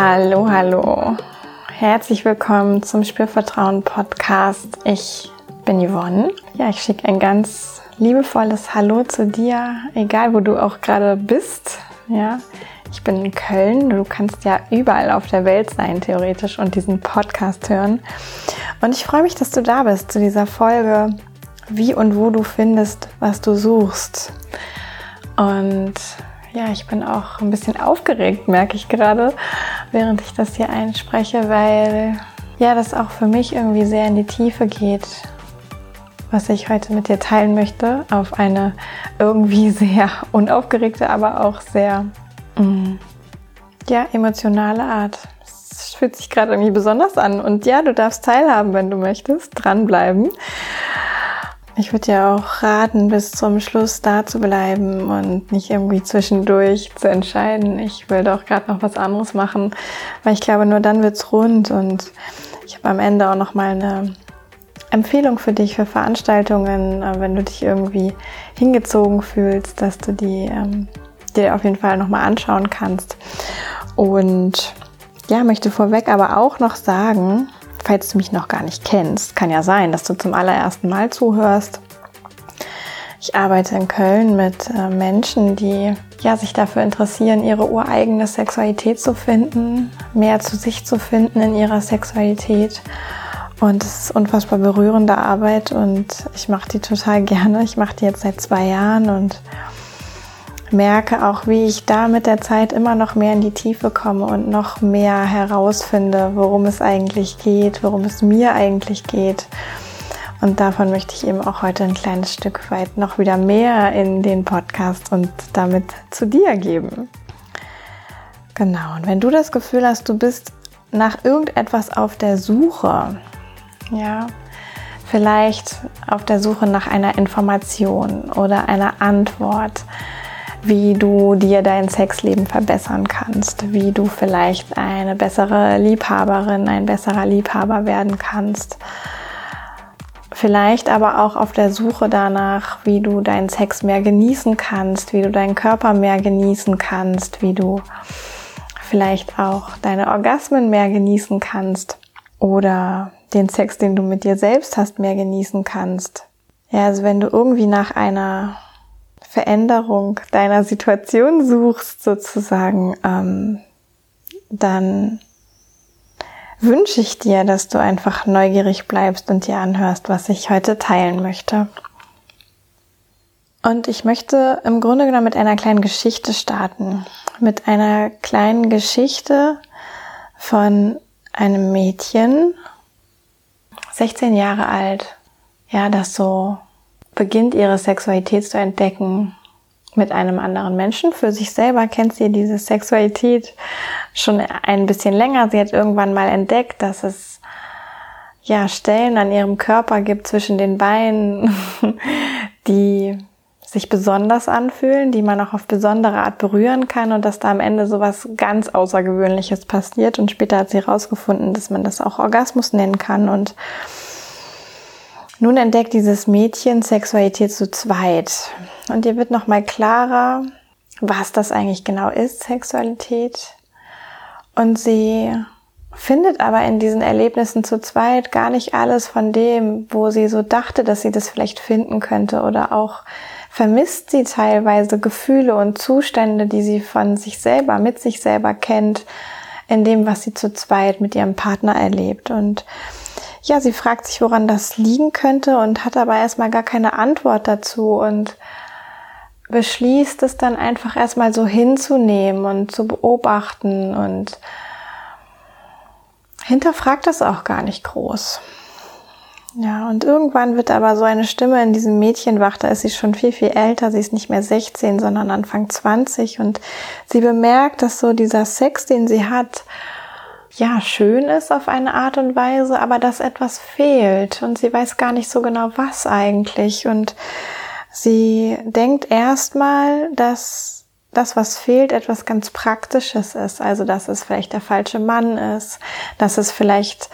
Hallo, hallo. Herzlich willkommen zum Spürvertrauen Podcast. Ich bin Yvonne. Ja, ich schicke ein ganz liebevolles Hallo zu dir, egal wo du auch gerade bist. Ja, ich bin in Köln. Du kannst ja überall auf der Welt sein, theoretisch, und diesen Podcast hören. Und ich freue mich, dass du da bist zu dieser Folge, wie und wo du findest, was du suchst. Und ja, ich bin auch ein bisschen aufgeregt, merke ich gerade, während ich das hier einspreche, weil ja, das auch für mich irgendwie sehr in die Tiefe geht, was ich heute mit dir teilen möchte, auf eine irgendwie sehr unaufgeregte, aber auch sehr mm, ja, emotionale Art. Es fühlt sich gerade irgendwie besonders an und ja, du darfst teilhaben, wenn du möchtest, dranbleiben. Ich würde dir auch raten, bis zum Schluss da zu bleiben und nicht irgendwie zwischendurch zu entscheiden, ich will doch gerade noch was anderes machen, weil ich glaube, nur dann wird's rund und ich habe am Ende auch noch mal eine Empfehlung für dich für Veranstaltungen, äh, wenn du dich irgendwie hingezogen fühlst, dass du die ähm, dir auf jeden Fall noch mal anschauen kannst. Und ja, möchte vorweg aber auch noch sagen, falls du mich noch gar nicht kennst, kann ja sein, dass du zum allerersten Mal zuhörst. Ich arbeite in Köln mit äh, Menschen, die ja, sich dafür interessieren, ihre ureigene Sexualität zu finden, mehr zu sich zu finden in ihrer Sexualität. Und es ist unfassbar berührende Arbeit und ich mache die total gerne. Ich mache die jetzt seit zwei Jahren und merke auch, wie ich da mit der Zeit immer noch mehr in die Tiefe komme und noch mehr herausfinde, worum es eigentlich geht, worum es mir eigentlich geht. Und davon möchte ich eben auch heute ein kleines Stück weit noch wieder mehr in den Podcast und damit zu dir geben. Genau, und wenn du das Gefühl hast, du bist nach irgendetwas auf der Suche, ja, vielleicht auf der Suche nach einer Information oder einer Antwort, wie du dir dein Sexleben verbessern kannst, wie du vielleicht eine bessere Liebhaberin, ein besserer Liebhaber werden kannst. Vielleicht aber auch auf der Suche danach, wie du deinen Sex mehr genießen kannst, wie du deinen Körper mehr genießen kannst, wie du vielleicht auch deine Orgasmen mehr genießen kannst oder den Sex, den du mit dir selbst hast, mehr genießen kannst. Ja, also wenn du irgendwie nach einer Veränderung deiner Situation suchst, sozusagen, ähm, dann wünsche ich dir, dass du einfach neugierig bleibst und dir anhörst, was ich heute teilen möchte. Und ich möchte im Grunde genommen mit einer kleinen Geschichte starten. Mit einer kleinen Geschichte von einem Mädchen, 16 Jahre alt, ja, das so beginnt ihre Sexualität zu entdecken mit einem anderen Menschen. Für sich selber kennt sie diese Sexualität schon ein bisschen länger. Sie hat irgendwann mal entdeckt, dass es ja Stellen an ihrem Körper gibt zwischen den Beinen, die sich besonders anfühlen, die man auch auf besondere Art berühren kann und dass da am Ende so was ganz Außergewöhnliches passiert. Und später hat sie herausgefunden, dass man das auch Orgasmus nennen kann und nun entdeckt dieses Mädchen Sexualität zu zweit. Und ihr wird nochmal klarer, was das eigentlich genau ist, Sexualität. Und sie findet aber in diesen Erlebnissen zu zweit gar nicht alles von dem, wo sie so dachte, dass sie das vielleicht finden könnte oder auch vermisst sie teilweise Gefühle und Zustände, die sie von sich selber, mit sich selber kennt, in dem, was sie zu zweit mit ihrem Partner erlebt. Und ja, sie fragt sich, woran das liegen könnte und hat aber erstmal gar keine Antwort dazu und beschließt es dann einfach erstmal so hinzunehmen und zu beobachten und hinterfragt das auch gar nicht groß. Ja, und irgendwann wird aber so eine Stimme in diesem Mädchen wach, da ist sie schon viel, viel älter, sie ist nicht mehr 16, sondern Anfang 20 und sie bemerkt, dass so dieser Sex, den sie hat, ja, schön ist auf eine Art und Weise, aber dass etwas fehlt und sie weiß gar nicht so genau, was eigentlich. Und sie denkt erstmal, dass das, was fehlt, etwas ganz Praktisches ist. Also, dass es vielleicht der falsche Mann ist, dass es vielleicht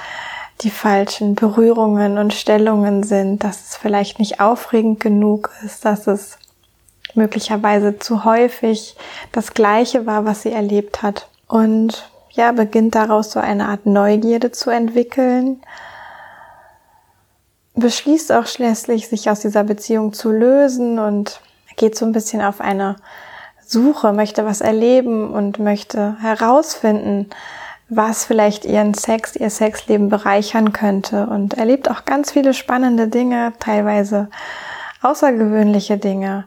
die falschen Berührungen und Stellungen sind, dass es vielleicht nicht aufregend genug ist, dass es möglicherweise zu häufig das Gleiche war, was sie erlebt hat. Und ja, beginnt daraus so eine Art Neugierde zu entwickeln, beschließt auch schließlich, sich aus dieser Beziehung zu lösen und geht so ein bisschen auf eine Suche, möchte was erleben und möchte herausfinden, was vielleicht ihren Sex, ihr Sexleben bereichern könnte und erlebt auch ganz viele spannende Dinge, teilweise außergewöhnliche Dinge,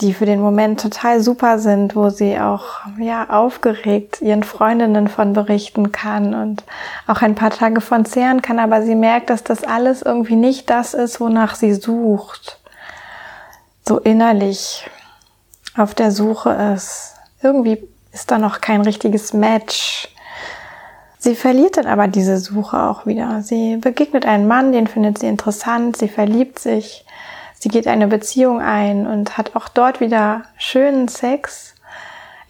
die für den Moment total super sind, wo sie auch ja aufgeregt ihren Freundinnen von berichten kann und auch ein paar Tage von zehren kann, aber sie merkt, dass das alles irgendwie nicht das ist, wonach sie sucht. So innerlich auf der Suche ist. Irgendwie ist da noch kein richtiges Match. Sie verliert dann aber diese Suche auch wieder. Sie begegnet einen Mann, den findet sie interessant, sie verliebt sich, sie geht eine Beziehung ein und hat auch dort wieder schönen Sex,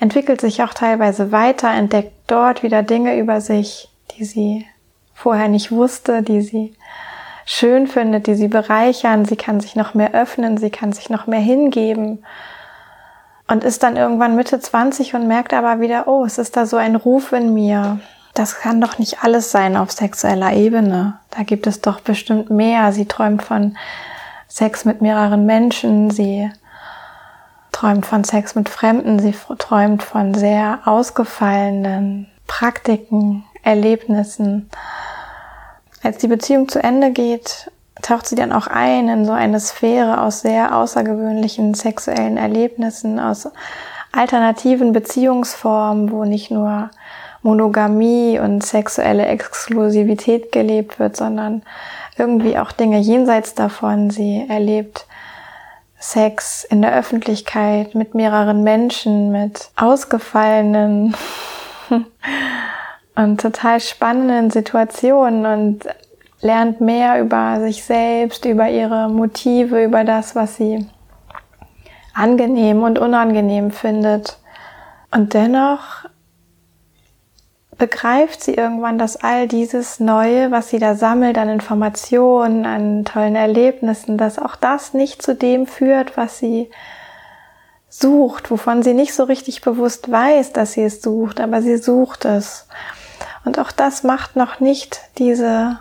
entwickelt sich auch teilweise weiter, entdeckt dort wieder Dinge über sich, die sie vorher nicht wusste, die sie schön findet, die sie bereichern. Sie kann sich noch mehr öffnen, sie kann sich noch mehr hingeben und ist dann irgendwann Mitte 20 und merkt aber wieder, oh, es ist da so ein Ruf in mir das kann doch nicht alles sein auf sexueller Ebene. Da gibt es doch bestimmt mehr. Sie träumt von Sex mit mehreren Menschen, sie träumt von Sex mit Fremden, sie träumt von sehr ausgefallenen Praktiken, Erlebnissen. Als die Beziehung zu Ende geht, taucht sie dann auch ein in so eine Sphäre aus sehr außergewöhnlichen sexuellen Erlebnissen, aus alternativen Beziehungsformen, wo nicht nur Monogamie und sexuelle Exklusivität gelebt wird, sondern irgendwie auch Dinge jenseits davon. Sie erlebt Sex in der Öffentlichkeit mit mehreren Menschen, mit ausgefallenen und total spannenden Situationen und lernt mehr über sich selbst, über ihre Motive, über das, was sie angenehm und unangenehm findet. Und dennoch begreift sie irgendwann, dass all dieses Neue, was sie da sammelt an Informationen, an tollen Erlebnissen, dass auch das nicht zu dem führt, was sie sucht, wovon sie nicht so richtig bewusst weiß, dass sie es sucht, aber sie sucht es. Und auch das macht noch nicht diese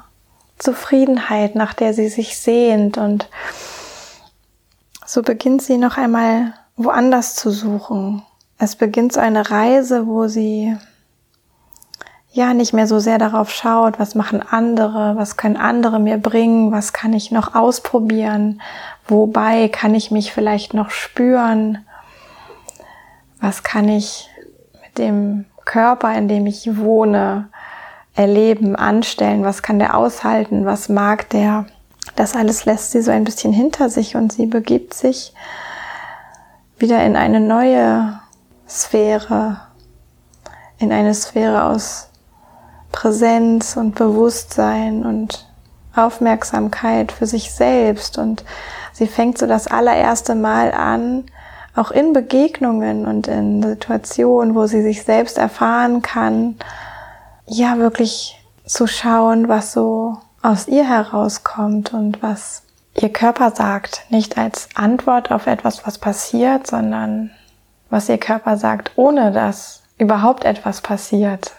Zufriedenheit, nach der sie sich sehnt. Und so beginnt sie noch einmal woanders zu suchen. Es beginnt so eine Reise, wo sie ja nicht mehr so sehr darauf schaut, was machen andere, was können andere mir bringen, was kann ich noch ausprobieren, wobei kann ich mich vielleicht noch spüren, was kann ich mit dem Körper, in dem ich wohne, erleben, anstellen, was kann der aushalten, was mag der. Das alles lässt sie so ein bisschen hinter sich und sie begibt sich wieder in eine neue Sphäre, in eine Sphäre aus Präsenz und Bewusstsein und Aufmerksamkeit für sich selbst und sie fängt so das allererste Mal an, auch in Begegnungen und in Situationen, wo sie sich selbst erfahren kann, ja wirklich zu schauen, was so aus ihr herauskommt und was ihr Körper sagt, nicht als Antwort auf etwas, was passiert, sondern was ihr Körper sagt, ohne dass überhaupt etwas passiert.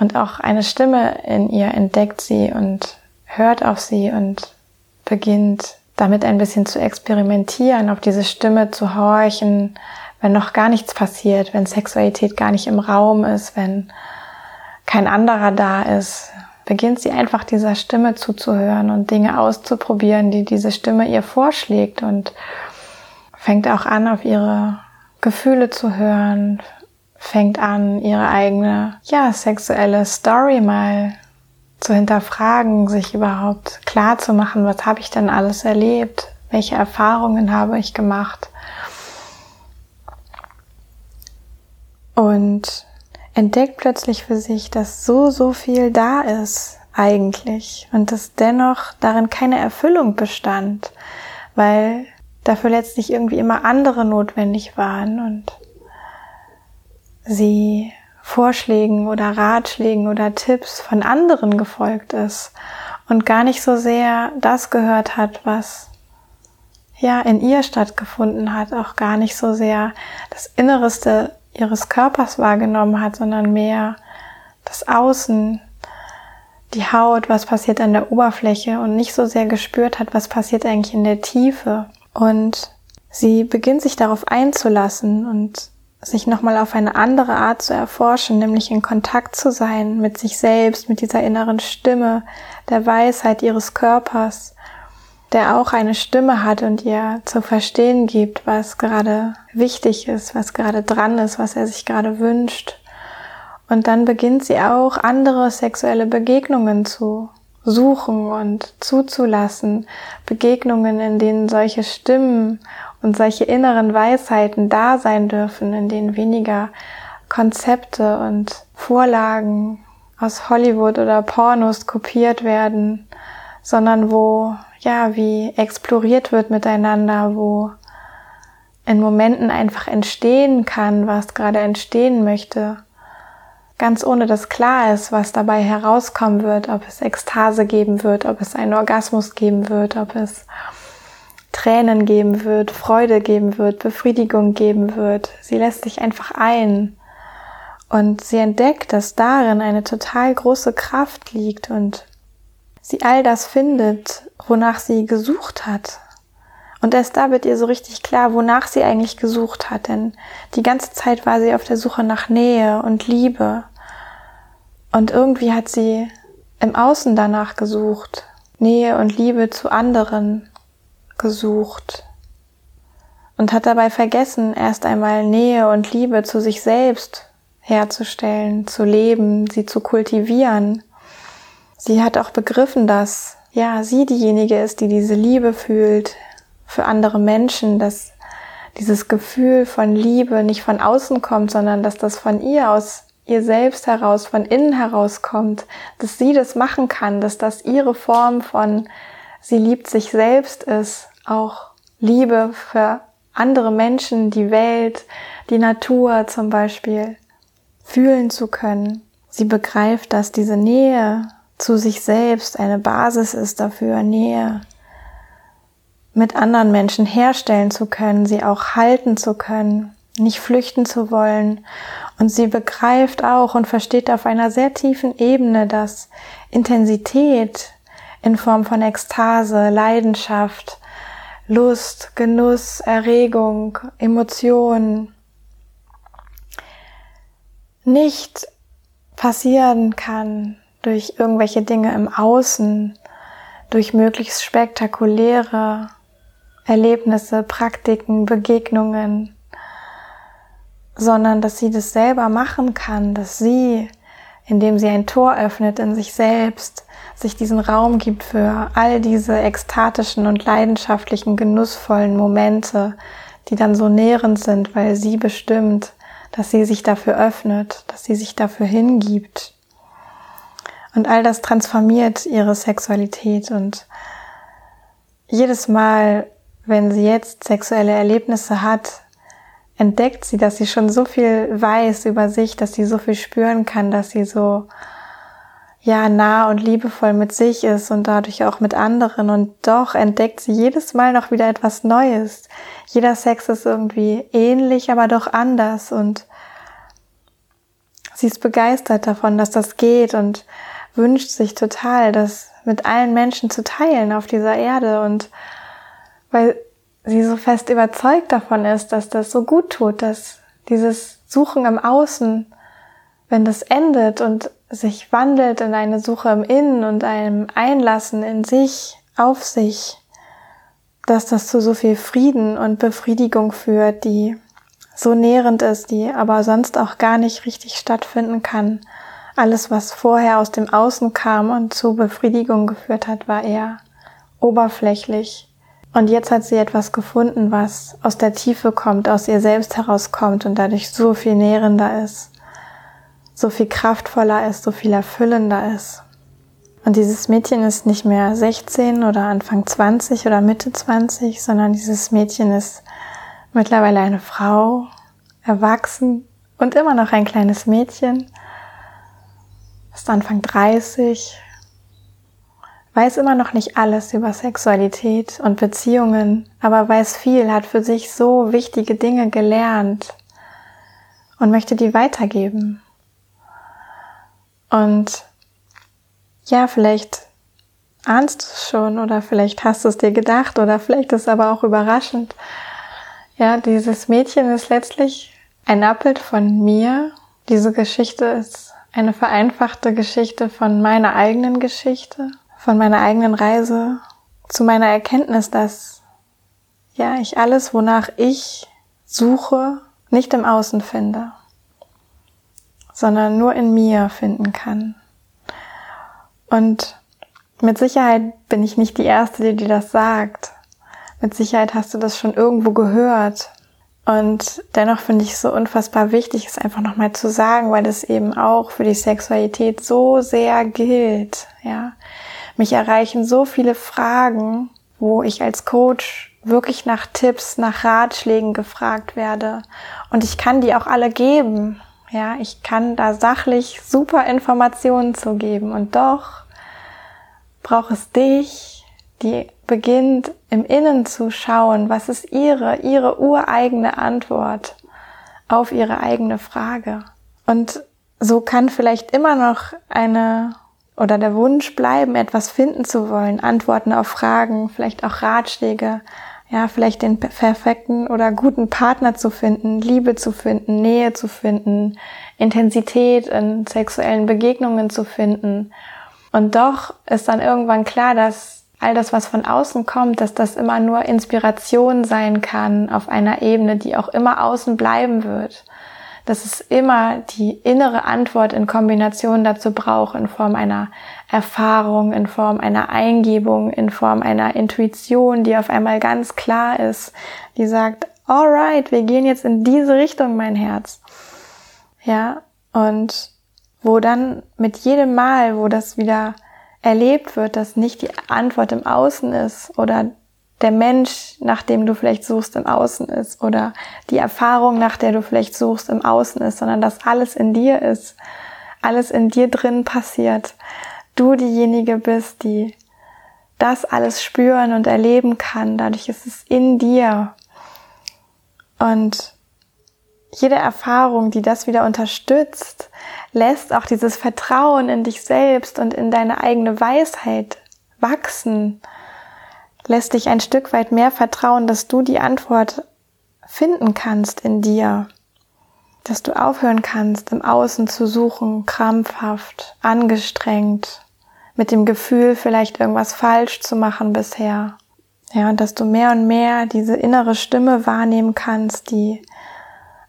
Und auch eine Stimme in ihr entdeckt sie und hört auf sie und beginnt damit ein bisschen zu experimentieren, auf diese Stimme zu horchen, wenn noch gar nichts passiert, wenn Sexualität gar nicht im Raum ist, wenn kein anderer da ist, beginnt sie einfach dieser Stimme zuzuhören und Dinge auszuprobieren, die diese Stimme ihr vorschlägt und fängt auch an, auf ihre Gefühle zu hören, fängt an, ihre eigene, ja, sexuelle Story mal zu hinterfragen, sich überhaupt klar zu machen, was habe ich denn alles erlebt, welche Erfahrungen habe ich gemacht. Und entdeckt plötzlich für sich, dass so, so viel da ist eigentlich und dass dennoch darin keine Erfüllung bestand, weil dafür letztlich irgendwie immer andere notwendig waren und sie Vorschlägen oder Ratschlägen oder Tipps von anderen gefolgt ist und gar nicht so sehr das gehört hat, was ja in ihr stattgefunden hat, auch gar nicht so sehr das Innereste ihres Körpers wahrgenommen hat, sondern mehr das Außen, die Haut, was passiert an der Oberfläche und nicht so sehr gespürt hat, was passiert eigentlich in der Tiefe. Und sie beginnt sich darauf einzulassen und sich nochmal auf eine andere Art zu erforschen, nämlich in Kontakt zu sein mit sich selbst, mit dieser inneren Stimme, der Weisheit ihres Körpers, der auch eine Stimme hat und ihr zu verstehen gibt, was gerade wichtig ist, was gerade dran ist, was er sich gerade wünscht. Und dann beginnt sie auch andere sexuelle Begegnungen zu suchen und zuzulassen. Begegnungen, in denen solche Stimmen und solche inneren Weisheiten da sein dürfen, in denen weniger Konzepte und Vorlagen aus Hollywood oder Pornos kopiert werden, sondern wo, ja, wie exploriert wird miteinander, wo in Momenten einfach entstehen kann, was gerade entstehen möchte. Ganz ohne dass klar ist, was dabei herauskommen wird, ob es Ekstase geben wird, ob es einen Orgasmus geben wird, ob es Tränen geben wird, Freude geben wird, Befriedigung geben wird. Sie lässt sich einfach ein und sie entdeckt, dass darin eine total große Kraft liegt und sie all das findet, wonach sie gesucht hat. Und erst da wird ihr so richtig klar, wonach sie eigentlich gesucht hat, denn die ganze Zeit war sie auf der Suche nach Nähe und Liebe. Und irgendwie hat sie im Außen danach gesucht, Nähe und Liebe zu anderen gesucht und hat dabei vergessen, erst einmal Nähe und Liebe zu sich selbst herzustellen, zu leben, sie zu kultivieren. Sie hat auch begriffen, dass ja, sie diejenige ist, die diese Liebe fühlt für andere Menschen, dass dieses Gefühl von Liebe nicht von außen kommt, sondern dass das von ihr aus ihr selbst heraus, von innen herauskommt, dass sie das machen kann, dass das ihre Form von sie liebt sich selbst ist, auch Liebe für andere Menschen, die Welt, die Natur zum Beispiel fühlen zu können. Sie begreift, dass diese Nähe zu sich selbst eine Basis ist dafür, Nähe mit anderen Menschen herstellen zu können, sie auch halten zu können, nicht flüchten zu wollen und sie begreift auch und versteht auf einer sehr tiefen Ebene, dass Intensität in Form von Ekstase, Leidenschaft, Lust, Genuss, Erregung, Emotionen nicht passieren kann durch irgendwelche Dinge im Außen, durch möglichst spektakuläre Erlebnisse, Praktiken, Begegnungen, sondern dass sie das selber machen kann, dass sie, indem sie ein Tor öffnet in sich selbst, sich diesen Raum gibt für all diese ekstatischen und leidenschaftlichen, genussvollen Momente, die dann so nährend sind, weil sie bestimmt, dass sie sich dafür öffnet, dass sie sich dafür hingibt. Und all das transformiert ihre Sexualität und jedes Mal, wenn sie jetzt sexuelle Erlebnisse hat, entdeckt sie, dass sie schon so viel weiß über sich, dass sie so viel spüren kann, dass sie so ja nah und liebevoll mit sich ist und dadurch auch mit anderen und doch entdeckt sie jedes Mal noch wieder etwas Neues. Jeder Sex ist irgendwie ähnlich, aber doch anders und sie ist begeistert davon, dass das geht und wünscht sich total, das mit allen Menschen zu teilen auf dieser Erde und weil sie so fest überzeugt davon ist, dass das so gut tut, dass dieses Suchen im Außen, wenn das endet und sich wandelt in eine Suche im Innen und einem Einlassen in sich, auf sich, dass das zu so viel Frieden und Befriedigung führt, die so nährend ist, die aber sonst auch gar nicht richtig stattfinden kann. Alles, was vorher aus dem Außen kam und zu Befriedigung geführt hat, war eher oberflächlich und jetzt hat sie etwas gefunden, was aus der Tiefe kommt, aus ihr selbst herauskommt und dadurch so viel nährender ist, so viel kraftvoller ist, so viel erfüllender ist. Und dieses Mädchen ist nicht mehr 16 oder Anfang 20 oder Mitte 20, sondern dieses Mädchen ist mittlerweile eine Frau, erwachsen und immer noch ein kleines Mädchen, ist Anfang 30, weiß immer noch nicht alles über Sexualität und Beziehungen, aber weiß viel, hat für sich so wichtige Dinge gelernt und möchte die weitergeben. Und ja, vielleicht ahnst du es schon oder vielleicht hast du es dir gedacht oder vielleicht ist es aber auch überraschend. Ja, dieses Mädchen ist letztlich ein Abbild von mir. Diese Geschichte ist eine vereinfachte Geschichte von meiner eigenen Geschichte, von meiner eigenen Reise zu meiner Erkenntnis, dass ja, ich alles, wonach ich suche, nicht im Außen finde, sondern nur in mir finden kann. Und mit Sicherheit bin ich nicht die Erste, die dir das sagt. Mit Sicherheit hast du das schon irgendwo gehört. Und dennoch finde ich es so unfassbar wichtig, es einfach nochmal zu sagen, weil es eben auch für die Sexualität so sehr gilt, ja. Mich erreichen so viele Fragen, wo ich als Coach wirklich nach Tipps, nach Ratschlägen gefragt werde. Und ich kann die auch alle geben. Ja, ich kann da sachlich super Informationen zu geben. Und doch braucht es dich, die beginnt im Innen zu schauen, was ist ihre, ihre ureigene Antwort auf ihre eigene Frage. Und so kann vielleicht immer noch eine oder der Wunsch bleiben, etwas finden zu wollen, Antworten auf Fragen, vielleicht auch Ratschläge, ja, vielleicht den perfekten oder guten Partner zu finden, Liebe zu finden, Nähe zu finden, Intensität in sexuellen Begegnungen zu finden und doch ist dann irgendwann klar, dass all das, was von außen kommt, dass das immer nur Inspiration sein kann auf einer Ebene, die auch immer außen bleiben wird. Dass es immer die innere Antwort in Kombination dazu braucht, in Form einer Erfahrung, in Form einer Eingebung, in Form einer Intuition, die auf einmal ganz klar ist, die sagt, alright, wir gehen jetzt in diese Richtung, mein Herz. Ja, und wo dann mit jedem Mal, wo das wieder erlebt wird, dass nicht die Antwort im Außen ist oder der Mensch, nach dem du vielleicht suchst, im Außen ist oder die Erfahrung, nach der du vielleicht suchst, im Außen ist, sondern dass alles in dir ist, alles in dir drin passiert. Du diejenige bist, die das alles spüren und erleben kann. Dadurch ist es in dir. Und jede Erfahrung, die das wieder unterstützt, lässt auch dieses Vertrauen in dich selbst und in deine eigene Weisheit wachsen, lässt dich ein Stück weit mehr vertrauen, dass du die Antwort finden kannst in dir, dass du aufhören kannst, im Außen zu suchen, krampfhaft, angestrengt, mit dem Gefühl, vielleicht irgendwas falsch zu machen bisher. Ja, und dass du mehr und mehr diese innere Stimme wahrnehmen kannst, die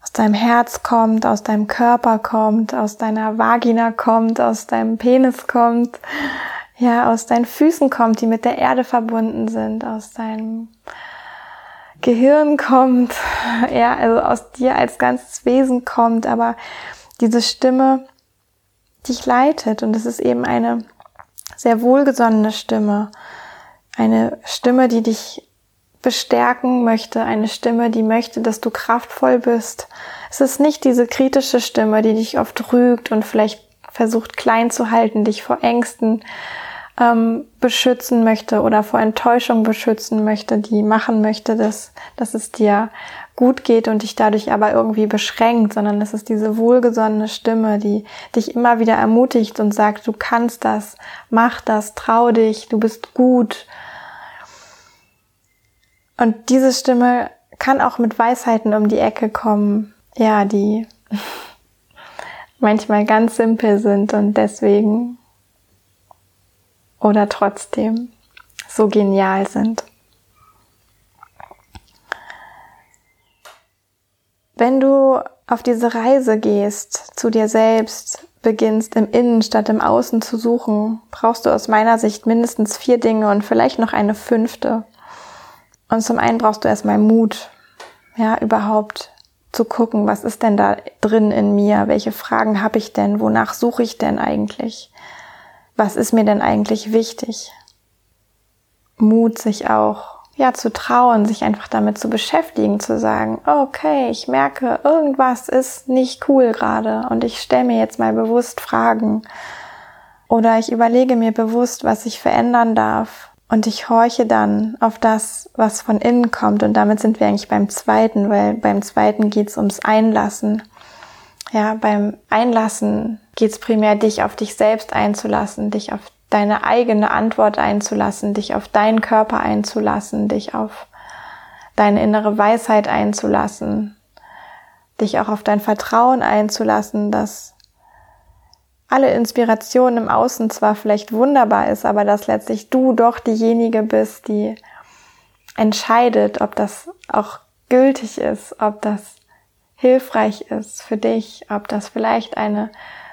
aus deinem Herz kommt, aus deinem Körper kommt, aus deiner Vagina kommt, aus deinem Penis kommt, ja, aus deinen Füßen kommt, die mit der Erde verbunden sind, aus deinem Gehirn kommt, ja, also aus dir als ganzes Wesen kommt, aber diese Stimme dich leitet und es ist eben eine sehr wohlgesonnene Stimme, eine Stimme, die dich bestärken möchte, eine Stimme, die möchte, dass du kraftvoll bist. Es ist nicht diese kritische Stimme, die dich oft rügt und vielleicht versucht klein zu halten, dich vor Ängsten ähm, beschützen möchte oder vor Enttäuschung beschützen möchte, die machen möchte, dass, dass es dir gut geht und dich dadurch aber irgendwie beschränkt, sondern es ist diese wohlgesonnene Stimme, die dich immer wieder ermutigt und sagt, du kannst das, mach das, trau dich, du bist gut, und diese Stimme kann auch mit Weisheiten um die Ecke kommen, ja, die manchmal ganz simpel sind und deswegen oder trotzdem so genial sind. Wenn du auf diese Reise gehst, zu dir selbst, beginnst im Innen statt im Außen zu suchen, brauchst du aus meiner Sicht mindestens vier Dinge und vielleicht noch eine fünfte. Und zum einen brauchst du erstmal Mut, ja, überhaupt zu gucken, was ist denn da drin in mir? Welche Fragen habe ich denn? Wonach suche ich denn eigentlich? Was ist mir denn eigentlich wichtig? Mut, sich auch, ja, zu trauen, sich einfach damit zu beschäftigen, zu sagen, okay, ich merke, irgendwas ist nicht cool gerade und ich stelle mir jetzt mal bewusst Fragen. Oder ich überlege mir bewusst, was ich verändern darf und ich horche dann auf das, was von innen kommt. Und damit sind wir eigentlich beim zweiten, weil beim zweiten geht es ums Einlassen. Ja, beim Einlassen geht es primär, dich auf dich selbst einzulassen, dich auf deine eigene Antwort einzulassen, dich auf deinen Körper einzulassen, dich auf deine innere Weisheit einzulassen, dich auch auf dein Vertrauen einzulassen, dass alle Inspiration im Außen zwar vielleicht wunderbar ist, aber dass letztlich du doch diejenige bist, die entscheidet, ob das auch gültig ist, ob das hilfreich ist für dich, ob das vielleicht eine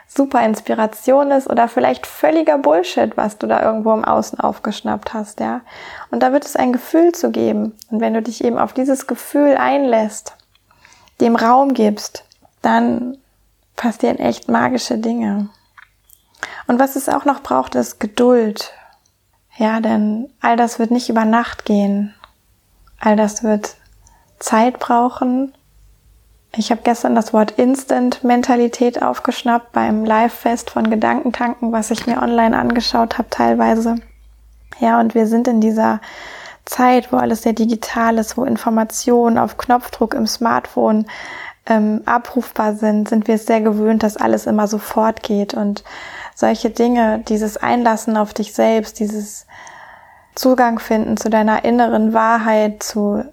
super Inspiration ist oder vielleicht völliger Bullshit, was du da irgendwo im Außen aufgeschnappt hast, ja. Und da wird es ein Gefühl zu geben. Und wenn du dich eben auf dieses Gefühl einlässt, dem Raum gibst, dann passieren echt magische Dinge. Und was es auch noch braucht, ist Geduld. Ja, denn all das wird nicht über Nacht gehen. All das wird Zeit brauchen ich habe gestern das Wort Instant-Mentalität aufgeschnappt beim Live-Fest von Gedankentanken, was ich mir online angeschaut habe teilweise. Ja, und wir sind in dieser Zeit, wo alles sehr digital ist, wo Informationen auf Knopfdruck im Smartphone ähm, abrufbar sind, sind wir es sehr gewöhnt, dass alles immer sofort geht. Und solche Dinge, dieses Einlassen auf dich selbst, dieses Zugang finden zu deiner inneren Wahrheit, zu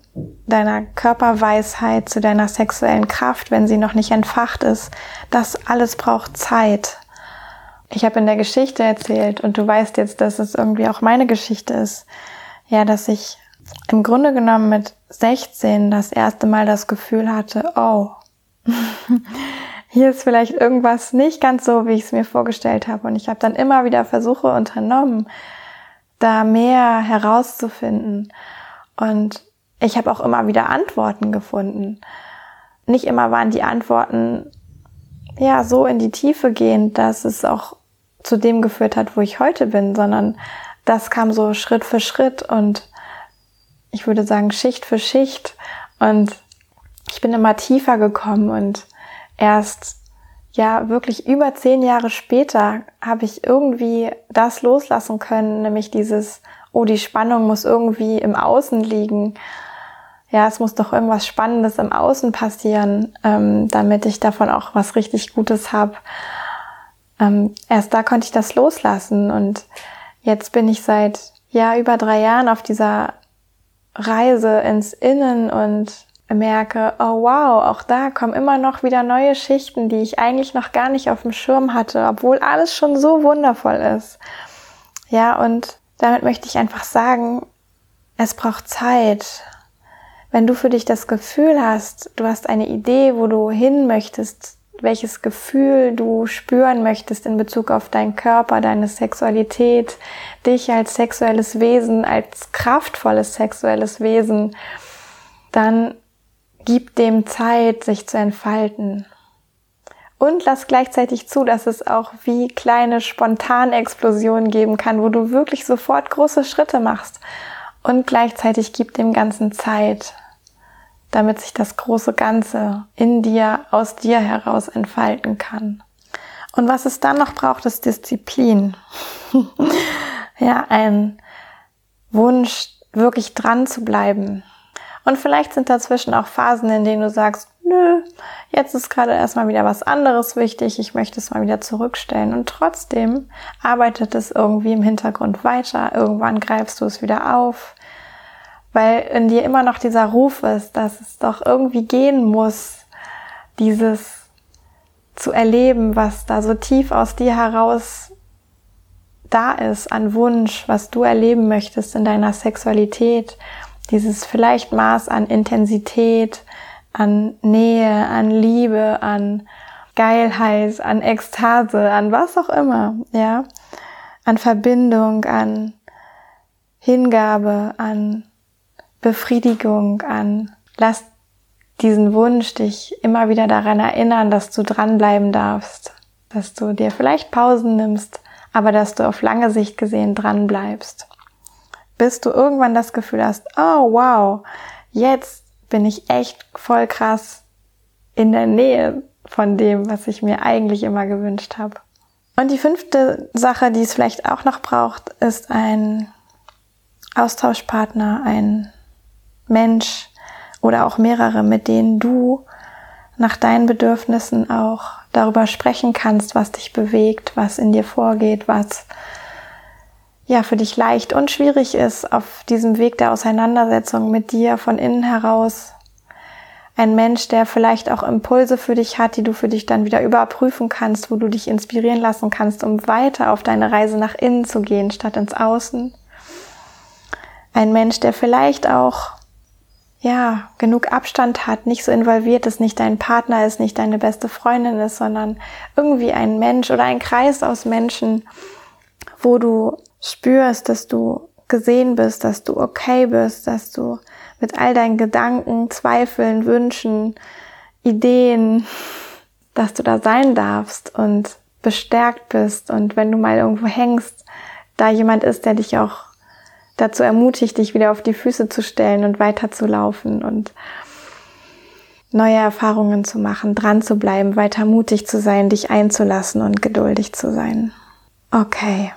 deiner Körperweisheit, zu deiner sexuellen Kraft, wenn sie noch nicht entfacht ist. Das alles braucht Zeit. Ich habe in der Geschichte erzählt und du weißt jetzt, dass es irgendwie auch meine Geschichte ist. Ja, dass ich im Grunde genommen mit 16 das erste Mal das Gefühl hatte, oh, hier ist vielleicht irgendwas nicht ganz so, wie ich es mir vorgestellt habe. Und ich habe dann immer wieder Versuche unternommen, da mehr herauszufinden. Und ich habe auch immer wieder Antworten gefunden. Nicht immer waren die Antworten ja so in die Tiefe gehend, dass es auch zu dem geführt hat, wo ich heute bin, sondern das kam so Schritt für Schritt und ich würde sagen Schicht für Schicht und ich bin immer tiefer gekommen und erst ja wirklich über zehn Jahre später habe ich irgendwie das loslassen können, nämlich dieses, oh, die Spannung muss irgendwie im Außen liegen. Ja, es muss doch irgendwas Spannendes im Außen passieren, ähm, damit ich davon auch was richtig Gutes habe. Ähm, erst da konnte ich das loslassen und jetzt bin ich seit ja über drei Jahren auf dieser Reise ins Innen und merke, oh wow, auch da kommen immer noch wieder neue Schichten, die ich eigentlich noch gar nicht auf dem Schirm hatte, obwohl alles schon so wundervoll ist. Ja, und damit möchte ich einfach sagen, es braucht Zeit. Wenn du für dich das Gefühl hast, du hast eine Idee, wo du hin möchtest, welches Gefühl du spüren möchtest in Bezug auf deinen Körper, deine Sexualität, dich als sexuelles Wesen, als kraftvolles sexuelles Wesen, dann Gib dem Zeit, sich zu entfalten. Und lass gleichzeitig zu, dass es auch wie kleine Spontanexplosionen geben kann, wo du wirklich sofort große Schritte machst. Und gleichzeitig gib dem Ganzen Zeit, damit sich das große Ganze in dir, aus dir heraus entfalten kann. Und was es dann noch braucht, ist Disziplin. ja, ein Wunsch, wirklich dran zu bleiben, und vielleicht sind dazwischen auch Phasen, in denen du sagst, nö, jetzt ist gerade erstmal wieder was anderes wichtig, ich möchte es mal wieder zurückstellen. Und trotzdem arbeitet es irgendwie im Hintergrund weiter. Irgendwann greifst du es wieder auf, weil in dir immer noch dieser Ruf ist, dass es doch irgendwie gehen muss, dieses zu erleben, was da so tief aus dir heraus da ist, an Wunsch, was du erleben möchtest in deiner Sexualität dieses vielleicht Maß an Intensität, an Nähe, an Liebe, an Geilheit, an Ekstase, an was auch immer, ja, an Verbindung, an Hingabe, an Befriedigung, an lass diesen Wunsch dich immer wieder daran erinnern, dass du dranbleiben darfst, dass du dir vielleicht Pausen nimmst, aber dass du auf lange Sicht gesehen dranbleibst bis du irgendwann das Gefühl hast, oh wow, jetzt bin ich echt voll krass in der Nähe von dem, was ich mir eigentlich immer gewünscht habe. Und die fünfte Sache, die es vielleicht auch noch braucht, ist ein Austauschpartner, ein Mensch oder auch mehrere, mit denen du nach deinen Bedürfnissen auch darüber sprechen kannst, was dich bewegt, was in dir vorgeht, was ja für dich leicht und schwierig ist auf diesem Weg der Auseinandersetzung mit dir von innen heraus. Ein Mensch, der vielleicht auch Impulse für dich hat, die du für dich dann wieder überprüfen kannst, wo du dich inspirieren lassen kannst, um weiter auf deine Reise nach innen zu gehen, statt ins Außen. Ein Mensch, der vielleicht auch ja, genug Abstand hat, nicht so involviert ist, nicht dein Partner ist, nicht deine beste Freundin ist, sondern irgendwie ein Mensch oder ein Kreis aus Menschen, wo du spürst, dass du gesehen bist, dass du okay bist, dass du mit all deinen Gedanken, Zweifeln, Wünschen, Ideen, dass du da sein darfst und bestärkt bist und wenn du mal irgendwo hängst, da jemand ist, der dich auch dazu ermutigt, dich wieder auf die Füße zu stellen und weiterzulaufen und neue Erfahrungen zu machen, dran zu bleiben, weiter mutig zu sein, dich einzulassen und geduldig zu sein. Okay.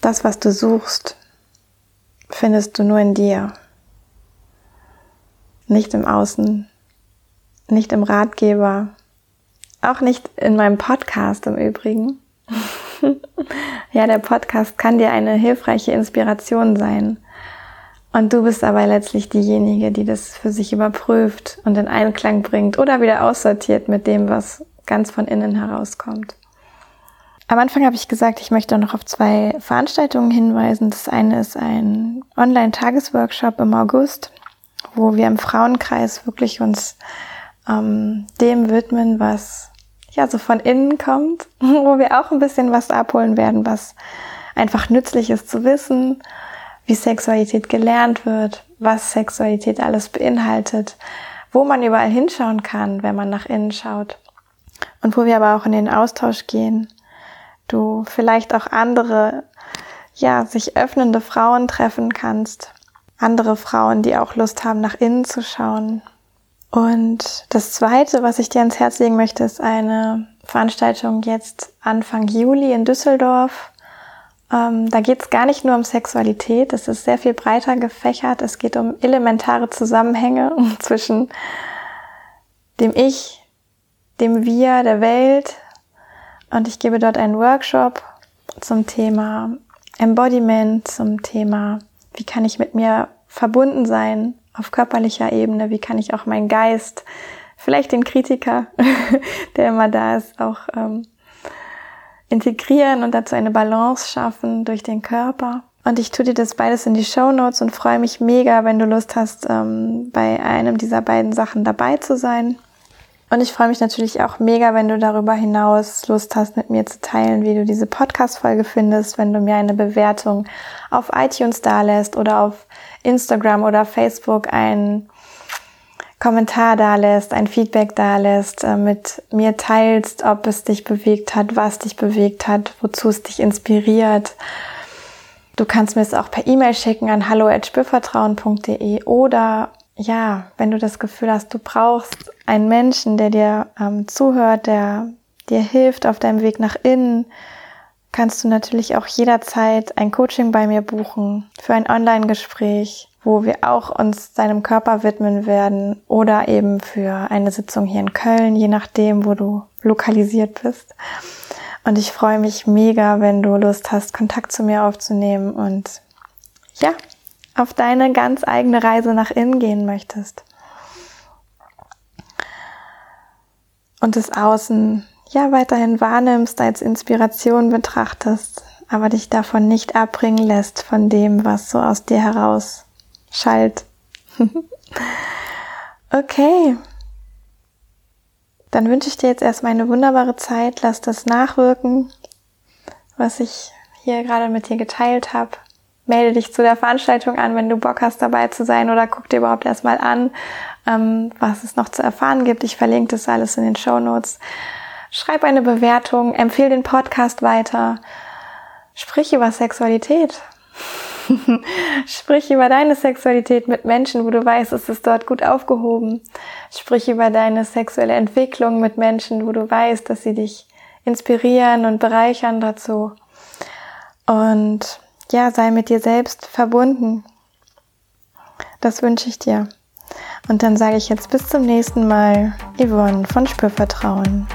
Das, was du suchst, findest du nur in dir. Nicht im Außen, nicht im Ratgeber, auch nicht in meinem Podcast im Übrigen. ja, der Podcast kann dir eine hilfreiche Inspiration sein. Und du bist aber letztlich diejenige, die das für sich überprüft und in Einklang bringt oder wieder aussortiert mit dem, was ganz von innen herauskommt. Am Anfang habe ich gesagt, ich möchte noch auf zwei Veranstaltungen hinweisen. Das eine ist ein Online-Tagesworkshop im August, wo wir im Frauenkreis wirklich uns ähm, dem widmen, was ja so von innen kommt, wo wir auch ein bisschen was abholen werden, was einfach nützlich ist zu wissen, wie Sexualität gelernt wird, was Sexualität alles beinhaltet, wo man überall hinschauen kann, wenn man nach innen schaut und wo wir aber auch in den Austausch gehen. Du vielleicht auch andere, ja, sich öffnende Frauen treffen kannst. Andere Frauen, die auch Lust haben, nach innen zu schauen, und das Zweite, was ich dir ans Herz legen möchte, ist eine Veranstaltung jetzt Anfang Juli in Düsseldorf. Ähm, da geht es gar nicht nur um Sexualität, es ist sehr viel breiter gefächert. Es geht um elementare Zusammenhänge zwischen dem Ich, dem Wir, der Welt. Und ich gebe dort einen Workshop zum Thema Embodiment, zum Thema, wie kann ich mit mir verbunden sein, auf körperlicher Ebene, wie kann ich auch meinen Geist, vielleicht den Kritiker, der immer da ist, auch ähm, integrieren und dazu eine Balance schaffen durch den Körper. Und ich tue dir das beides in die Show Notes und freue mich mega, wenn du Lust hast, ähm, bei einem dieser beiden Sachen dabei zu sein. Und ich freue mich natürlich auch mega, wenn du darüber hinaus Lust hast, mit mir zu teilen, wie du diese Podcast-Folge findest, wenn du mir eine Bewertung auf iTunes dalässt oder auf Instagram oder Facebook einen Kommentar dalässt, ein Feedback dalässt, äh, mit mir teilst, ob es dich bewegt hat, was dich bewegt hat, wozu es dich inspiriert. Du kannst mir es auch per E-Mail schicken an hallo@spürvertrauen.de oder ja, wenn du das Gefühl hast, du brauchst einen Menschen, der dir ähm, zuhört, der dir hilft auf deinem Weg nach innen, kannst du natürlich auch jederzeit ein Coaching bei mir buchen für ein Online-Gespräch, wo wir auch uns deinem Körper widmen werden oder eben für eine Sitzung hier in Köln, je nachdem, wo du lokalisiert bist. Und ich freue mich mega, wenn du Lust hast, Kontakt zu mir aufzunehmen und ja, auf deine ganz eigene Reise nach innen gehen möchtest. Und das Außen ja weiterhin wahrnimmst, als Inspiration betrachtest, aber dich davon nicht abbringen lässt von dem, was so aus dir heraus schallt. okay. Dann wünsche ich dir jetzt erstmal eine wunderbare Zeit. Lass das nachwirken, was ich hier gerade mit dir geteilt habe melde dich zu der Veranstaltung an, wenn du Bock hast, dabei zu sein oder guck dir überhaupt erstmal an, ähm, was es noch zu erfahren gibt. Ich verlinke das alles in den Show Notes. Schreib eine Bewertung, empfehle den Podcast weiter. Sprich über Sexualität. Sprich über deine Sexualität mit Menschen, wo du weißt, es ist dort gut aufgehoben. Sprich über deine sexuelle Entwicklung mit Menschen, wo du weißt, dass sie dich inspirieren und bereichern dazu. Und ja, sei mit dir selbst verbunden. Das wünsche ich dir. Und dann sage ich jetzt bis zum nächsten Mal, Yvonne von Spürvertrauen.